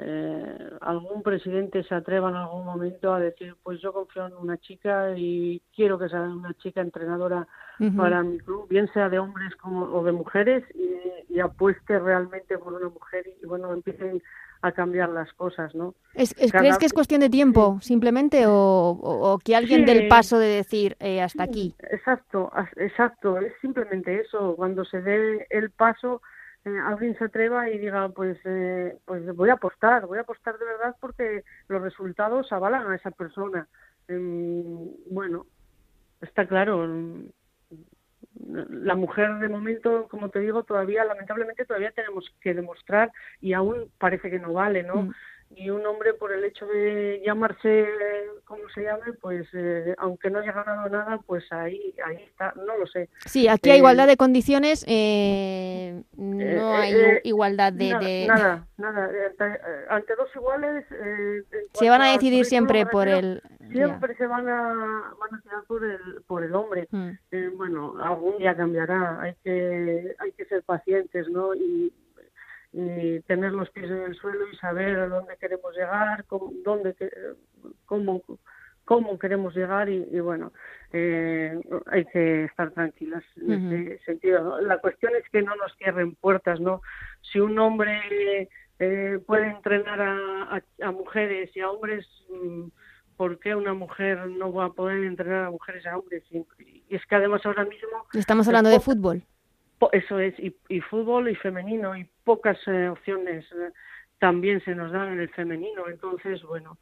eh, algún presidente se atreva en algún momento a decir, pues yo confío en una chica y quiero que sea una chica entrenadora para mi club, bien sea de hombres como o de mujeres, y, apueste realmente por una mujer y, bueno, empiecen a cambiar las cosas, ¿no? ¿Es, ¿Crees que es cuestión de tiempo, simplemente, o, que alguien del paso de decir eh, hasta aquí? Exacto, exacto, es simplemente eso, cuando se dé el paso eh, alguien se atreva y diga, pues, eh, pues voy a apostar, voy a apostar de verdad porque los resultados avalan a esa persona. Em, bueno, está claro. La mujer de momento, como te digo, todavía, lamentablemente, todavía tenemos que demostrar y aún parece que no vale, ¿no? Mm y un hombre por el hecho de llamarse como se llame, pues eh, aunque no haya ganado nada, pues ahí ahí está, no lo sé. Sí, aquí hay eh, igualdad de condiciones, eh, no hay igualdad de, Nada, nada, ante, dos iguales... se van a decidir siempre por el... Siempre se van a, van a tirar por el, por el hombre. Mm. bueno, algún día cambiará, hay que, hay que ser pacientes, ¿no? Y y tener los pies en el suelo y saber a dónde queremos llegar, cómo, dónde, cómo, cómo queremos llegar y, bueno, eh, hay que estar tranquilas en ese sentido. La cuestión es que no nos cierren puertas, ¿no? Si un hombre eh, puede entrenar a, a, mujeres y a hombres, mm, ¿por qué una mujer no va a poder entrenar a mujeres y a hombres? Y, y es que además ahora mismo... Estamos hablando de fútbol. Eso es, y, fútbol y femenino, y pocas eh, opciones eh, también se nos dan en el femenino. Entonces, bueno,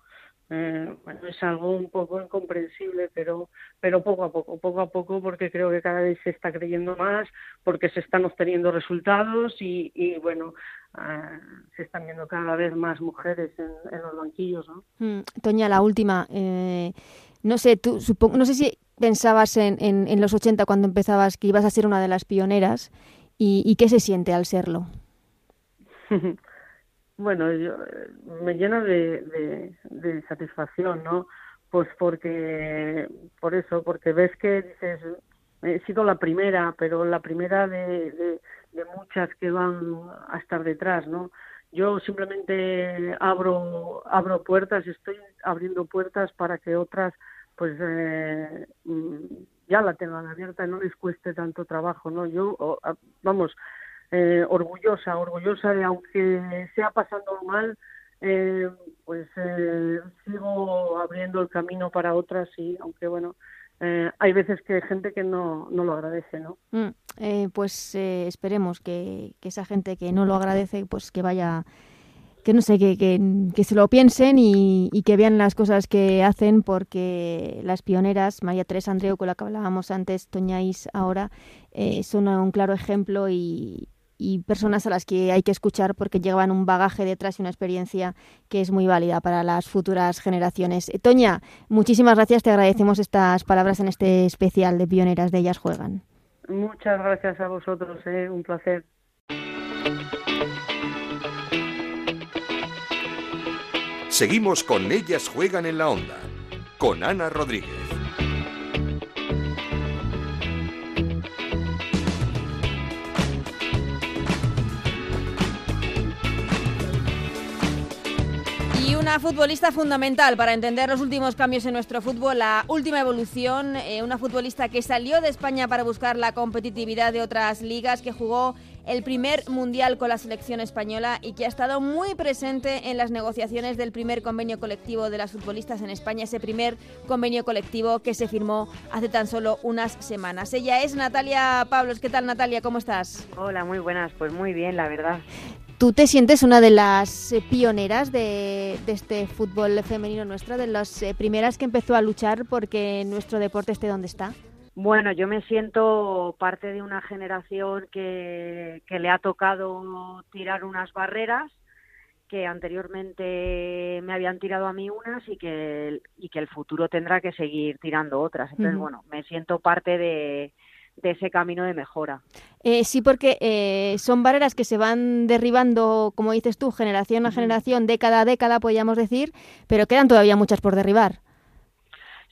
Eh, bueno, es algo un poco incomprensible, pero, pero poco a poco, poco a poco, porque creo que cada vez se está creyendo más, porque se están obteniendo resultados y, y bueno, uh, se están viendo cada vez más mujeres en, en los banquillos, ¿no? Mm, Toña, la última. Eh, no sé, tú supongo, no sé si pensabas en, en, en, los 80 cuando empezabas que ibas a ser una de las pioneras y, y qué se siente al serlo. Bueno, yo, me llena de, de, satisfacción, ¿no? Pues porque, por eso, porque ves que dices, he sido la primera, pero la primera de, de, muchas que van a estar detrás, ¿no? Yo simplemente abro, abro puertas, estoy abriendo puertas para que otras, pues, eh, ya la tengan abierta y no les cueste tanto trabajo, ¿no? Yo, vamos, eh, orgullosa, orgullosa de aunque sea pasando mal, eh, pues eh, sigo abriendo el camino para otras y aunque bueno, eh, hay veces que hay gente que no, no lo agradece, ¿no? Mm, eh, pues eh, esperemos que, que, esa gente que no lo agradece, pues que vaya, que no sé, que, que, que se lo piensen y, y, que vean las cosas que hacen, porque las pioneras, María Teresa Andreu, con la que hablábamos antes, Toñáis ahora, eh, son un claro ejemplo y, y personas a las que hay que escuchar porque llevan un bagaje detrás y una experiencia que es muy válida para las futuras generaciones. Eh, Toña, muchísimas gracias, te agradecemos estas palabras en este especial de Pioneras de Ellas Juegan. Muchas gracias a vosotros, eh, un placer. Seguimos con Ellas Juegan en la Onda, con Ana Rodríguez. Una futbolista fundamental para entender los últimos cambios en nuestro fútbol, la última evolución, eh, una futbolista que salió de España para buscar la competitividad de otras ligas, que jugó el primer mundial con la selección española y que ha estado muy presente en las negociaciones del primer convenio colectivo de las futbolistas en España, ese primer convenio colectivo que se firmó hace tan solo unas semanas. Ella es Natalia Pablos. ¿Qué tal Natalia? ¿Cómo estás? Hola, muy buenas. Pues muy bien, la verdad. ¿Tú te sientes una de las eh, pioneras de, de, este fútbol femenino nuestro, de las eh, primeras que empezó a luchar porque nuestro deporte esté donde está? Bueno, yo me siento parte de una generación que, que le ha tocado tirar unas barreras que anteriormente me habían tirado a mí unas y que, y que el futuro tendrá que seguir tirando otras. Entonces, uh -huh. bueno, me siento parte de, de ese camino de mejora. Eh, sí, porque eh, son barreras que se van derribando, como dices tú, generación a generación, década a década, podríamos decir, pero quedan todavía muchas por derribar.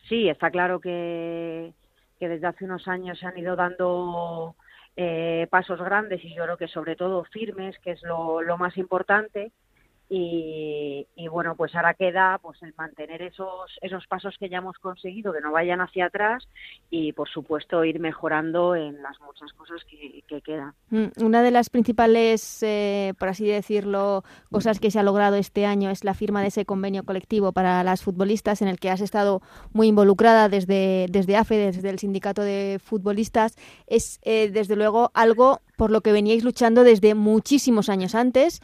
Sí, está claro que, que desde hace unos años se han ido dando eh, pasos grandes y yo creo que sobre todo firmes, que es lo, lo más importante. Y, bueno, pues ahora queda pues el mantener esos, esos pasos que ya hemos conseguido, que no vayan hacia atrás y por supuesto ir mejorando en las muchas cosas que, que quedan. Una de las principales, eh, por así decirlo, cosas que se ha logrado este año es la firma de ese convenio colectivo para las futbolistas en el que has estado muy involucrada desde, desde AFE, desde el sindicato de futbolistas. Es eh, desde luego algo por lo que veníais luchando desde muchísimos años antes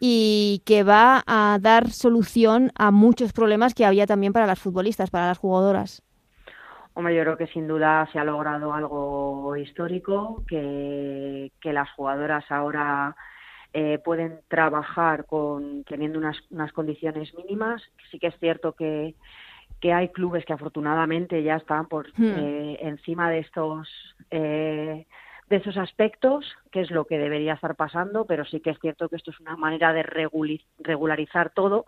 y que va a dar solución a muchos problemas que había también para las futbolistas, para las jugadoras. Hombre, yo creo que sin duda se ha logrado algo histórico, que, que las jugadoras ahora eh, pueden trabajar con teniendo unas, unas condiciones mínimas. Sí que es cierto que, que hay clubes que afortunadamente ya están por hmm. eh, encima de estos eh, de esos aspectos, que es lo que debería estar pasando, pero sí que es cierto que esto es una manera de regularizar todo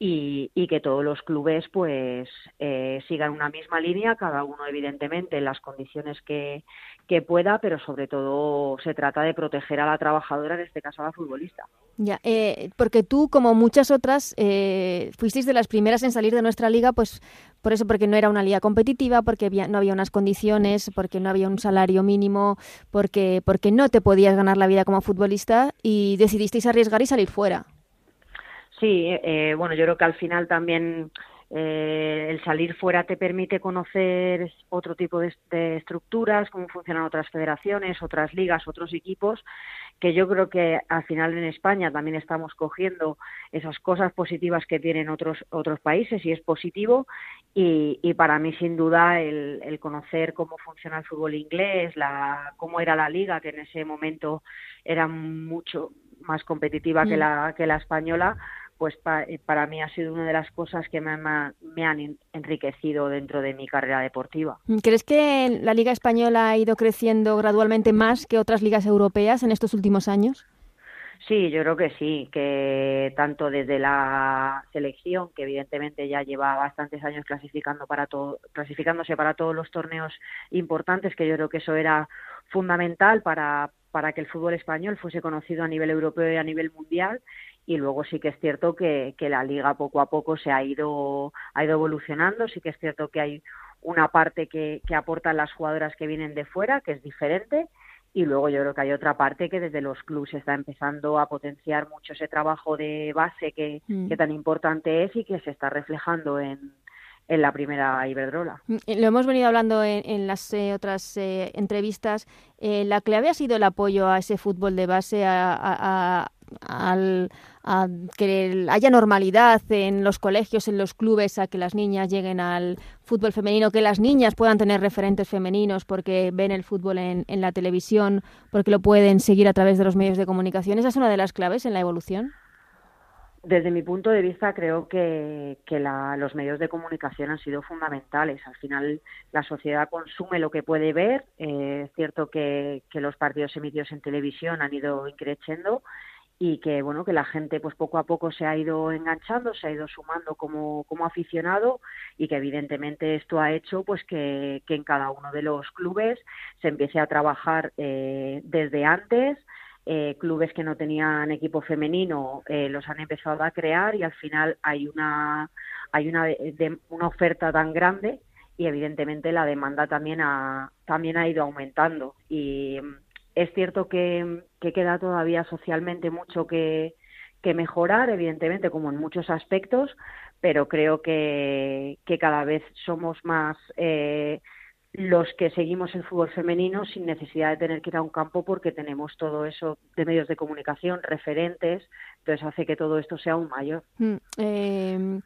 y, y que todos los clubes pues eh, sigan una misma línea, cada uno evidentemente en las condiciones que, pueda, pero sobre todo se trata de proteger a la trabajadora, en este caso a la futbolista. Ya, eh, porque tú, como muchas otras, eh, fuisteis de las primeras en salir de nuestra liga, pues por eso, porque no era una liga competitiva, porque había, no había unas condiciones, porque no había un salario mínimo, porque, porque no te podías ganar la vida como futbolista y decidisteis arriesgar y salir fuera. Sí, eh, bueno, yo creo que al final también eh, el salir fuera te permite conocer otro tipo de, estructuras, cómo funcionan otras federaciones, otras ligas, otros equipos, que yo creo que al final en España también estamos cogiendo esas cosas positivas que tienen otros otros países y es positivo y, para mí sin duda el, conocer cómo funciona el fútbol inglés, la, cómo era la liga que en ese momento era mucho más competitiva que mm. la que la española pues eh, para mí ha sido una de las cosas que me, me, han enriquecido dentro de mi carrera deportiva. ¿Crees que la Liga Española ha ido creciendo gradualmente más que otras ligas europeas en estos últimos años? Sí, yo creo que sí, que tanto desde la selección, que evidentemente ya lleva bastantes años clasificando para todo, clasificándose para todos los torneos importantes, que yo creo que eso era fundamental para, para que el fútbol español fuese conocido a nivel europeo y a nivel mundial y luego sí que es cierto que, la liga poco a poco se ha ido, ha ido evolucionando, sí que es cierto que hay una parte que, que aportan las jugadoras que vienen de fuera, que es diferente, y luego yo creo que hay otra parte que desde los clubes está empezando a potenciar mucho ese trabajo de base que, mm. que tan importante es y que se está reflejando en, en la primera Iberdrola. Mm, lo hemos venido hablando en, las eh, otras eh, entrevistas. Eh, la clave ha sido el apoyo a ese fútbol de base, a, al, que haya normalidad en los colegios, en los clubes, a que las niñas lleguen al fútbol femenino, que las niñas puedan tener referentes femeninos porque ven el fútbol en, en la televisión, porque lo pueden seguir a través de los medios de comunicación. ¿Esa es una de las claves en la evolución? Desde mi punto de vista, creo que, la, los medios de comunicación han sido fundamentales. Al final, la sociedad consume lo que puede ver. Eh, es cierto que, que, los partidos emitidos en televisión han ido increciendo y que bueno que la gente pues poco a poco se ha ido enganchando se ha ido sumando como, como aficionado y que evidentemente esto ha hecho pues que, que en cada uno de los clubes se empiece a trabajar eh, desde antes eh, clubes que no tenían equipo femenino eh, los han empezado a crear y al final hay una hay una una oferta tan grande y evidentemente la demanda también ha también ha ido aumentando y es cierto que, queda todavía socialmente mucho que, mejorar, evidentemente, como en muchos aspectos, pero creo que, cada vez somos más eh, los que seguimos el fútbol femenino sin necesidad de tener que ir a un campo porque tenemos todo eso de medios de comunicación, referentes, entonces hace que todo esto sea aún mayor. Mm, em,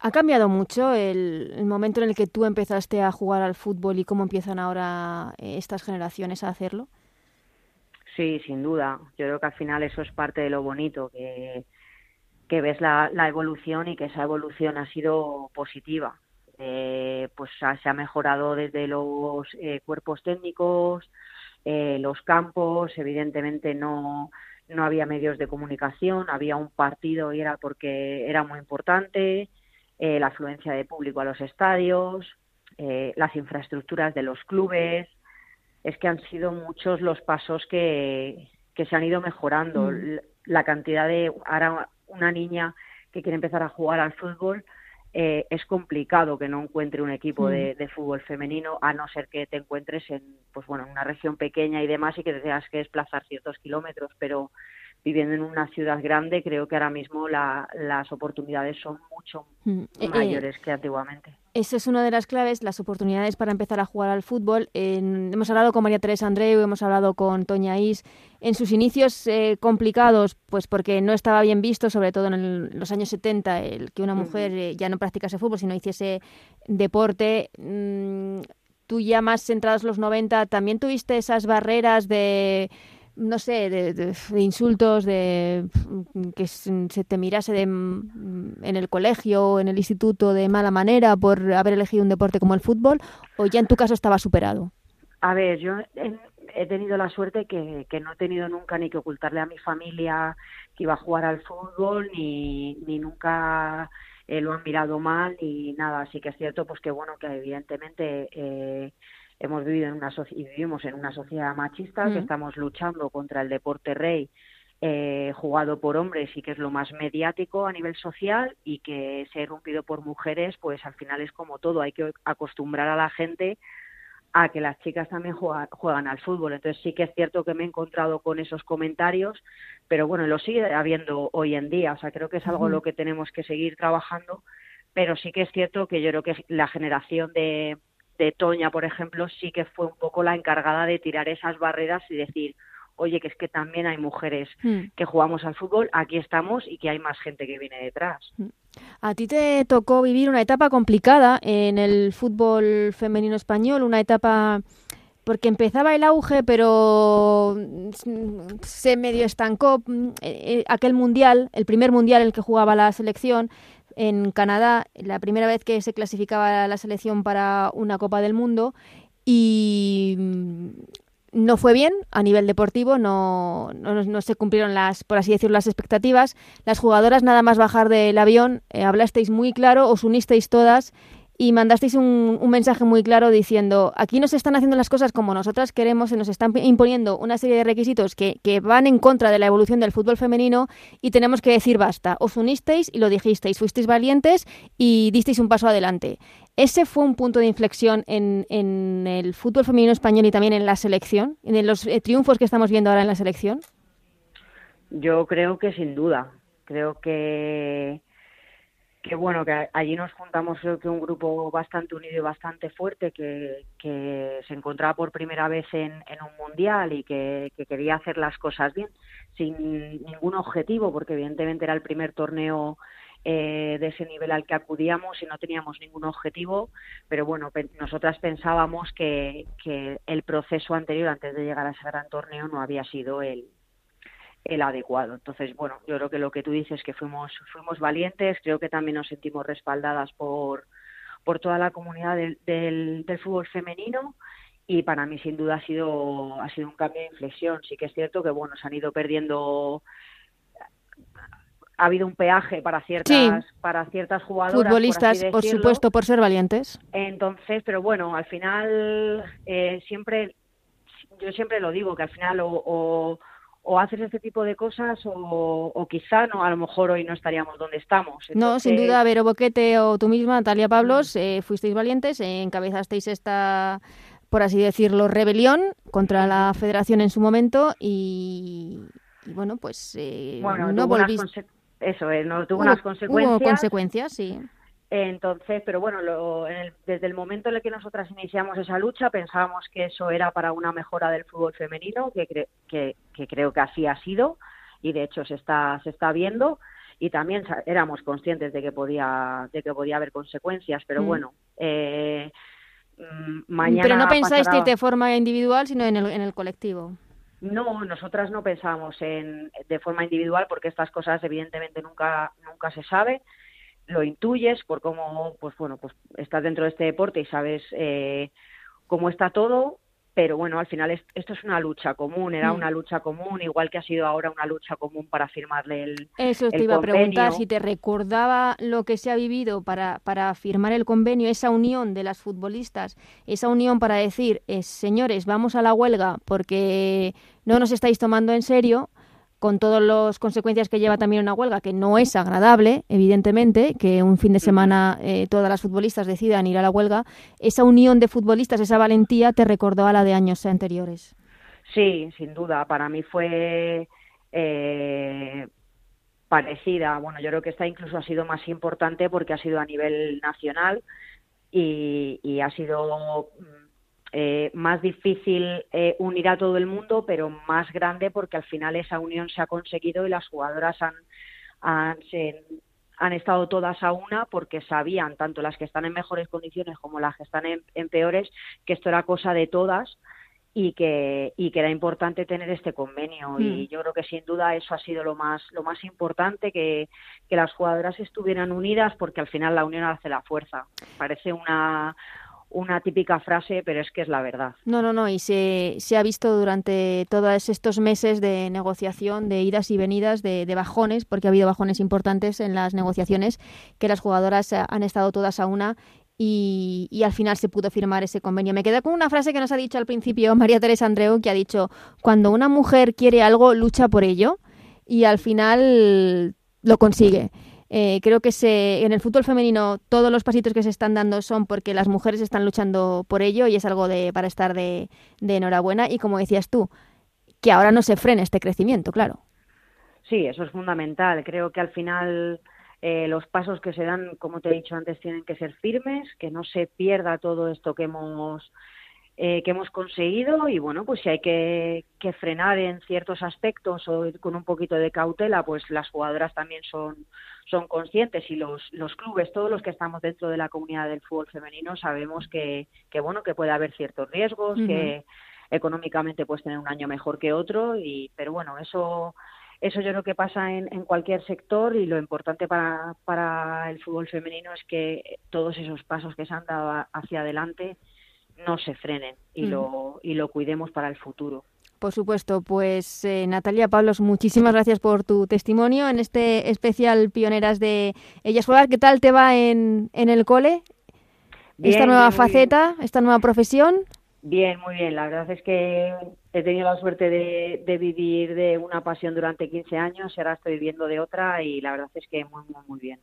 ¿Ha cambiado mucho el, momento en el que tú empezaste a jugar al fútbol y cómo empiezan ahora eh, estas generaciones a hacerlo? Sí, sin duda. Yo creo que al final eso es parte de lo bonito, que, que ves la, la evolución y que esa evolución ha sido positiva. Eh, pues se ha mejorado desde los eh, cuerpos técnicos, eh, los campos, evidentemente no, no había medios de comunicación, había un partido y era porque era muy importante, eh, la afluencia de público a los estadios, las infraestructuras de los clubes, es que han sido muchos los pasos que, que se han ido mejorando. Mm. La cantidad de ahora una niña que quiere empezar a jugar al fútbol eh, es complicado que no encuentre un equipo de, mm. de, fútbol femenino a no ser que te encuentres en pues bueno en una región pequeña y demás y que tengas que desplazar ciertos kilómetros pero viviendo en una ciudad grande, creo que ahora mismo las oportunidades son mucho mm, eh, eh, mayores que antiguamente. Esa es una de las claves, las oportunidades para empezar a jugar al fútbol. hemos hablado con María Teresa Andreu, hemos hablado con Toña Is. En sus inicios eh, complicados, pues porque no estaba bien visto, sobre todo en los años 70, el que una mujer ya no practicase fútbol, sino hiciese deporte. Mm, tú ya más centrados los 90, ¿también tuviste esas barreras de no sé, de, insultos, de que se te mirase de, en el colegio o en el instituto de mala manera por haber elegido un deporte como el fútbol, o ya en tu caso estaba superado? A ver, yo he, tenido la suerte que, que, no he tenido nunca ni que ocultarle a mi familia que iba a jugar al fútbol, ni, ni nunca eh, lo han mirado mal, ni nada. Así que es cierto, pues que bueno, que evidentemente... Eh, hemos vivido en una y vivimos en una sociedad machista que estamos luchando contra el deporte rey eh, jugado por hombres y que es lo más mediático a nivel social y que se ha irrumpido por mujeres, pues al final es como todo, hay que acostumbrar a la gente a que las chicas también juegan, al fútbol. Entonces sí que es cierto que me he encontrado con esos comentarios, pero bueno, lo sigue habiendo hoy en día. O sea, creo que es algo lo que tenemos que seguir trabajando pero sí que es cierto que yo creo que la generación de, de Toña, por ejemplo, sí que fue un poco la encargada de tirar esas barreras y decir, oye, que es que también hay mujeres hmm. que jugamos al fútbol, aquí estamos y que hay más gente que viene detrás. Hmm. A ti te tocó vivir una etapa complicada en el fútbol femenino español, una etapa porque empezaba el auge, pero se medio estancó eh, eh, aquel mundial, el primer mundial en el que jugaba la selección en Canadá, la primera vez que se clasificaba la selección para una Copa del Mundo y no fue bien a nivel deportivo, no, no, se cumplieron las, por así decirlo, las expectativas. Las jugadoras, nada más bajar del avión, eh, hablasteis muy claro, os unisteis todas y mandasteis un, mensaje muy claro diciendo, aquí nos están haciendo las cosas como nosotras queremos, se nos están imponiendo una serie de requisitos que, que, van en contra de la evolución del fútbol femenino y tenemos que decir basta. Os unisteis y lo dijisteis, fuisteis valientes y disteis un paso adelante. ¿Ese fue un punto de inflexión en, en el fútbol femenino español y también en la selección, en los eh, triunfos que estamos viendo ahora en la selección? Yo creo que sin duda. Creo que que bueno, que allí nos juntamos creo que un grupo bastante unido y bastante fuerte que, que se encontraba por primera vez en, en un mundial y que, que, quería hacer las cosas bien, sin ningún objetivo, porque evidentemente era el primer torneo eh, de ese nivel al que acudíamos y no teníamos ningún objetivo, pero bueno, nosotras pensábamos que, que el proceso anterior, antes de llegar a ese gran torneo, no había sido el, el adecuado. Entonces, bueno, yo creo que lo que tú dices que fuimos fuimos valientes, creo que también nos sentimos respaldadas por por toda la comunidad del, del, fútbol femenino y para mí sin duda ha sido ha sido un cambio de inflexión. Sí que es cierto que bueno, se han ido perdiendo ha habido un peaje para ciertas para ciertas jugadoras futbolistas por, supuesto por ser valientes entonces pero bueno al final eh, siempre yo siempre lo digo que al final o, o haces este tipo de cosas o, quizá no a lo mejor hoy no estaríamos donde estamos. No, sin duda, Vero Boquete o tú misma, Natalia Pablos, mm. eh, fuisteis valientes, eh, encabezasteis esta, por así decirlo, rebelión contra la federación en su momento y, bueno, pues eh, no volviste... Eso, no tuvo unas consecuencias. Hubo consecuencias, sí. Entonces, pero bueno, desde el momento en el que nosotras iniciamos esa lucha, pensábamos que eso era para una mejora del fútbol femenino, que, que, creo que así ha sido y de hecho se está, se está viendo. Y también éramos conscientes de que podía, de que podía haber consecuencias, pero mm. bueno, eh, mm, mañana. Pero no pensáis ir de forma individual, sino en el, en el colectivo. No, nosotras no pensamos en, de forma individual porque estas cosas evidentemente nunca, nunca se sabe lo intuyes por cómo, pues bueno, pues estás dentro de este deporte y sabes eh, cómo está todo, pero bueno, al final esto es una lucha común, era mm. una lucha común, igual que ha sido ahora una lucha común para firmarle el Eso te iba a preguntar, si te recordaba lo que se ha vivido para, para firmar el convenio, esa unión de las futbolistas, esa unión para decir, eh, señores, vamos a la huelga porque no nos estáis tomando en serio, con todas las consecuencias que lleva también una huelga, que no es agradable, evidentemente, que un fin de semana eh, todas las futbolistas decidan ir a la huelga, esa unión de futbolistas, esa valentía, te recordó a la de años anteriores. Sí, sin duda. Para mí fue eh, parecida. Bueno, yo creo que esta incluso ha sido más importante porque ha sido a nivel nacional y, y ha sido eh, más difícil eh, unir a todo el mundo, pero más grande porque al final esa unión se ha conseguido y las jugadoras han, han, han estado todas a una porque sabían, tanto las que están en mejores condiciones como las que están en, peores, que esto era cosa de todas y que, y que era importante tener este convenio. Y hmm. yo creo que sin duda eso ha sido lo más, lo más importante, que, que las jugadoras estuvieran unidas porque al final la unión hace la fuerza. Parece una, una típica frase, pero es que es la verdad. No, no, no, y se, se ha visto durante todos estos meses de negociación, de idas y venidas, de, bajones, porque ha habido bajones importantes en las negociaciones, que las jugadoras han estado todas a una y, y, al final se pudo firmar ese convenio. Me quedo con una frase que nos ha dicho al principio María Teresa Andreu, que ha dicho, cuando una mujer quiere algo, lucha por ello y al final lo consigue. Eh, creo que se, en el fútbol femenino todos los pasitos que se están dando son porque las mujeres están luchando por ello y es algo de, para estar de, enhorabuena. Y como decías tú, que ahora no se frene este crecimiento, claro. Sí, eso es fundamental. Creo que al final eh, los pasos que se dan, como te he dicho antes, tienen que ser firmes, que no se pierda todo esto que hemos eh, que hemos conseguido y bueno, pues si hay que, que, frenar en ciertos aspectos o con un poquito de cautela, pues las jugadoras también son, son conscientes y los, los clubes, todos los que estamos dentro de la comunidad del fútbol femenino sabemos que, que bueno, que puede haber ciertos riesgos, que económicamente puedes tener un año mejor que otro y pero bueno, eso eso yo creo que pasa en, en cualquier sector y lo importante para, para el fútbol femenino es que todos esos pasos que se han dado hacia adelante no se frenen y, lo, y lo cuidemos para el futuro. Por supuesto, pues eh, Natalia Pablos, muchísimas gracias por tu testimonio en este especial Pioneras de Ellas Juegan. ¿Qué tal te va en, en el cole? esta nueva faceta, esta nueva profesión. Bien, muy bien. La verdad es que he tenido la suerte de, de, vivir de una pasión durante 15 años y ahora estoy viviendo de otra y la verdad es que muy, muy, muy bien.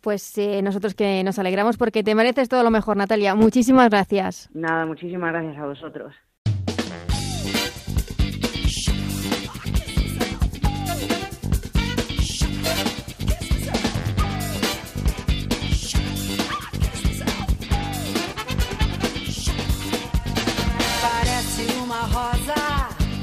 Pues eh, nosotros que nos alegramos porque te mereces todo lo mejor, Natalia. Muchísimas gracias. Nada, muchísimas gracias a vosotros.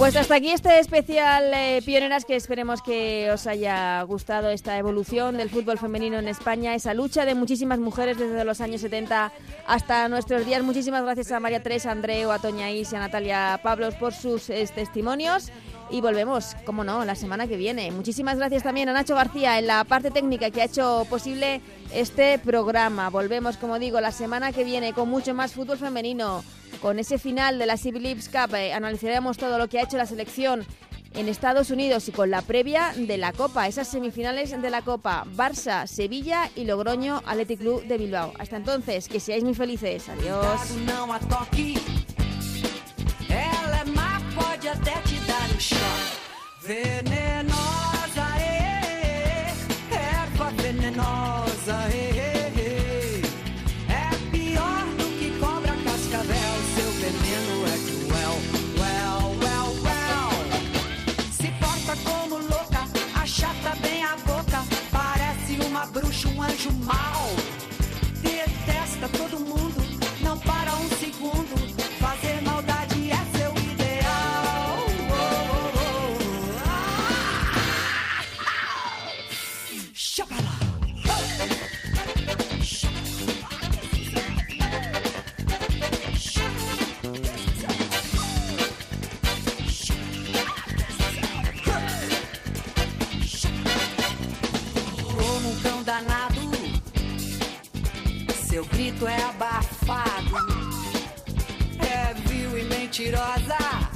Pues hasta aquí este especial eh, Pioneras que esperemos que os haya gustado esta evolución del fútbol femenino en España, esa lucha de muchísimas mujeres desde los años 70 hasta nuestros días. Muchísimas gracias a María Teresa, a Andreu, a Toña Is y a Natalia Pablos por sus eh, testimonios. Y volvemos, como no, la semana que viene. Muchísimas gracias también a Nacho García en la parte técnica que ha hecho posible este programa. Volvemos, como digo, la semana que viene con mucho más fútbol femenino con ese final de la Civil Leagues Cup eh, analizaremos todo lo que ha hecho la selección en Estados Unidos y con la previa de la Copa, esas semifinales de la Copa, Barça, Sevilla y Logroño Athletic Club de Bilbao. Hasta entonces, que seáis muy felices. Adiós. Mentirosa.